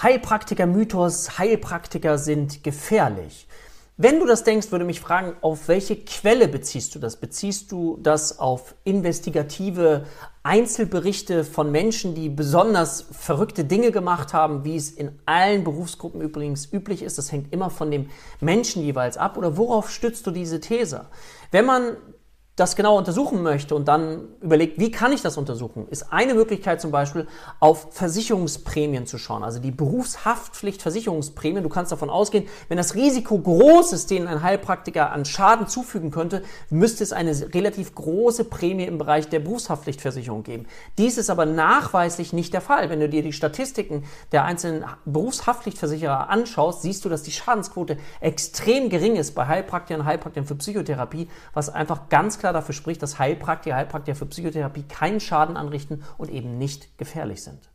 Heilpraktiker-Mythos, Heilpraktiker sind gefährlich. Wenn du das denkst, würde mich fragen, auf welche Quelle beziehst du das? Beziehst du das auf investigative Einzelberichte von Menschen, die besonders verrückte Dinge gemacht haben, wie es in allen Berufsgruppen übrigens üblich ist? Das hängt immer von dem Menschen jeweils ab. Oder worauf stützt du diese These? Wenn man das genau untersuchen möchte und dann überlegt, wie kann ich das untersuchen, ist eine Möglichkeit zum Beispiel auf Versicherungsprämien zu schauen. Also die Berufshaftpflichtversicherungsprämien. Du kannst davon ausgehen, wenn das Risiko groß ist, denen ein Heilpraktiker an Schaden zufügen könnte, müsste es eine relativ große Prämie im Bereich der Berufshaftpflichtversicherung geben. Dies ist aber nachweislich nicht der Fall. Wenn du dir die Statistiken der einzelnen Berufshaftpflichtversicherer anschaust, siehst du, dass die Schadensquote extrem gering ist bei Heilpraktikern, Heilpraktikern für Psychotherapie, was einfach ganz klar klar dafür spricht, dass Heilpraktiker, Heilpraktiker für Psychotherapie keinen Schaden anrichten und eben nicht gefährlich sind.